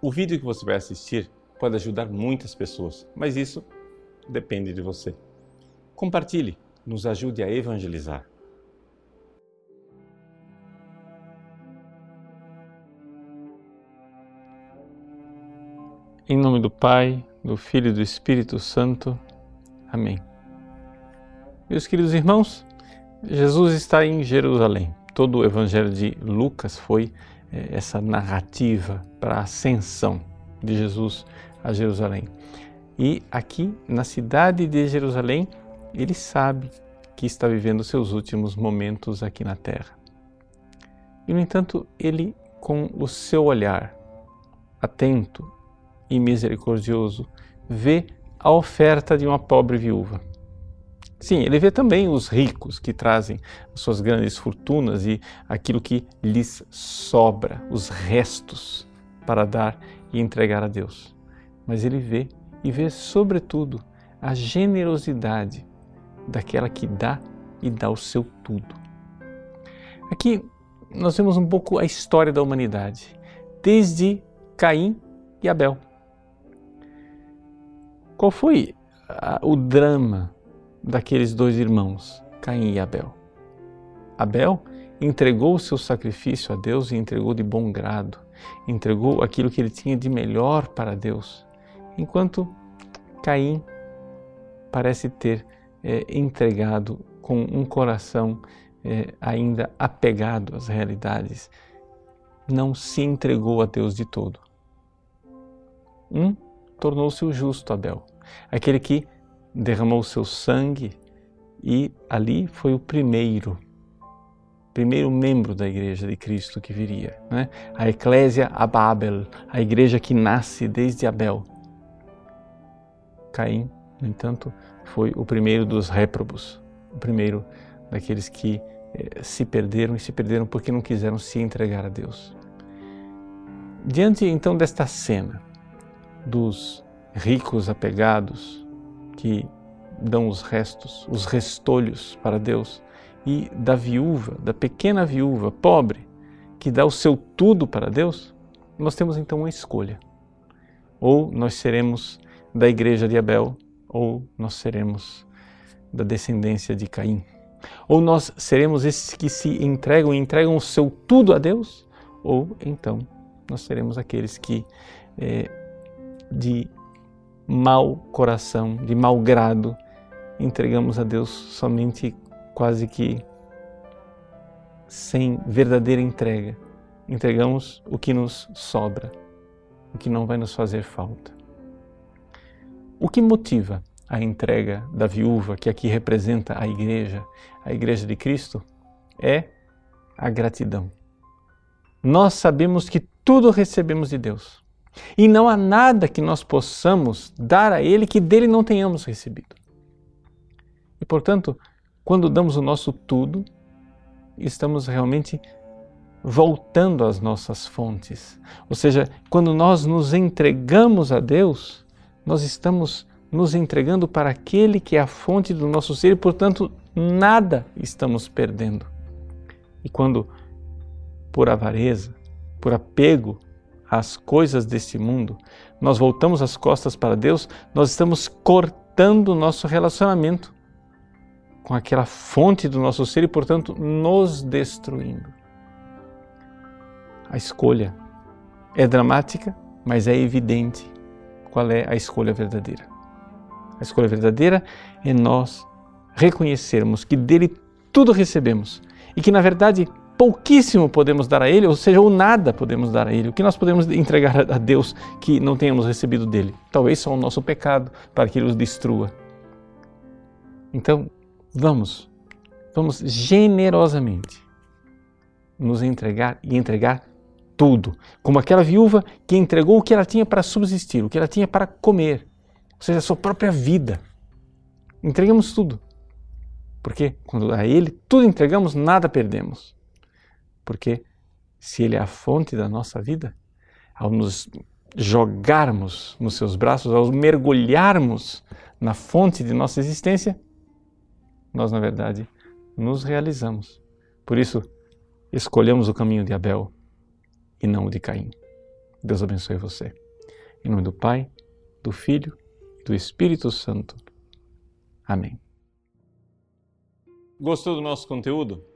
O vídeo que você vai assistir pode ajudar muitas pessoas, mas isso depende de você. Compartilhe, nos ajude a evangelizar. Em nome do Pai, do Filho e do Espírito Santo. Amém. Meus queridos irmãos, Jesus está em Jerusalém. Todo o Evangelho de Lucas foi essa narrativa para a ascensão de Jesus a Jerusalém. E aqui na cidade de Jerusalém, ele sabe que está vivendo seus últimos momentos aqui na terra. E no entanto, ele, com o seu olhar atento e misericordioso, vê a oferta de uma pobre viúva. Sim, ele vê também os ricos que trazem as suas grandes fortunas e aquilo que lhes sobra, os restos para dar e entregar a Deus. Mas ele vê e vê, sobretudo, a generosidade daquela que dá e dá o seu tudo. Aqui nós vemos um pouco a história da humanidade, desde Caim e Abel. Qual foi o drama daqueles dois irmãos, Caim e Abel? Abel entregou o seu sacrifício a Deus e entregou de bom grado, entregou aquilo que ele tinha de melhor para Deus, enquanto Caim parece ter é, entregado com um coração é, ainda apegado às realidades, não se entregou a Deus de todo. Um tornou-se o justo Abel, aquele que derramou seu sangue e ali foi o primeiro, primeiro membro da igreja de Cristo que viria, né? a Eclésia Ababel, a igreja que nasce desde Abel. Caim, no entanto, foi o primeiro dos réprobos, o primeiro daqueles que eh, se perderam e se perderam porque não quiseram se entregar a Deus. Diante então desta cena, dos ricos apegados que dão os restos, os restolhos para Deus, e da viúva, da pequena viúva pobre, que dá o seu tudo para Deus, nós temos então uma escolha. Ou nós seremos da igreja de Abel, ou nós seremos da descendência de Caim. Ou nós seremos esses que se entregam e entregam o seu tudo a Deus, ou então nós seremos aqueles que é, de mau coração, de mau grado, entregamos a Deus somente quase que sem verdadeira entrega. Entregamos o que nos sobra, o que não vai nos fazer falta. O que motiva a entrega da viúva, que aqui representa a igreja, a igreja de Cristo, é a gratidão. Nós sabemos que tudo recebemos de Deus. E não há nada que nós possamos dar a Ele que dele não tenhamos recebido. E portanto, quando damos o nosso tudo, estamos realmente voltando às nossas fontes. Ou seja, quando nós nos entregamos a Deus, nós estamos nos entregando para aquele que é a fonte do nosso ser e, portanto, nada estamos perdendo. E quando, por avareza, por apego às coisas deste mundo, nós voltamos as costas para Deus, nós estamos cortando o nosso relacionamento com aquela fonte do nosso ser e, portanto, nos destruindo. A escolha é dramática, mas é evidente qual é a escolha verdadeira. A escolha verdadeira é nós reconhecermos que dele tudo recebemos e que, na verdade, pouquíssimo podemos dar a Ele, ou seja, ou nada podemos dar a Ele. O que nós podemos entregar a Deus que não tenhamos recebido dele? Talvez só o nosso pecado para que Ele os destrua. Então, vamos, vamos generosamente nos entregar e entregar tudo, como aquela viúva que entregou o que ela tinha para subsistir, o que ela tinha para comer, ou seja, a sua própria vida. Entregamos tudo. Porque quando a Ele tudo entregamos, nada perdemos. Porque se Ele é a fonte da nossa vida, ao nos jogarmos nos seus braços, ao mergulharmos na fonte de nossa existência, nós, na verdade, nos realizamos. Por isso, escolhemos o caminho de Abel e não o de Caim. Deus abençoe você. Em nome do Pai, do Filho e do Espírito Santo. Amém. Gostou do nosso conteúdo?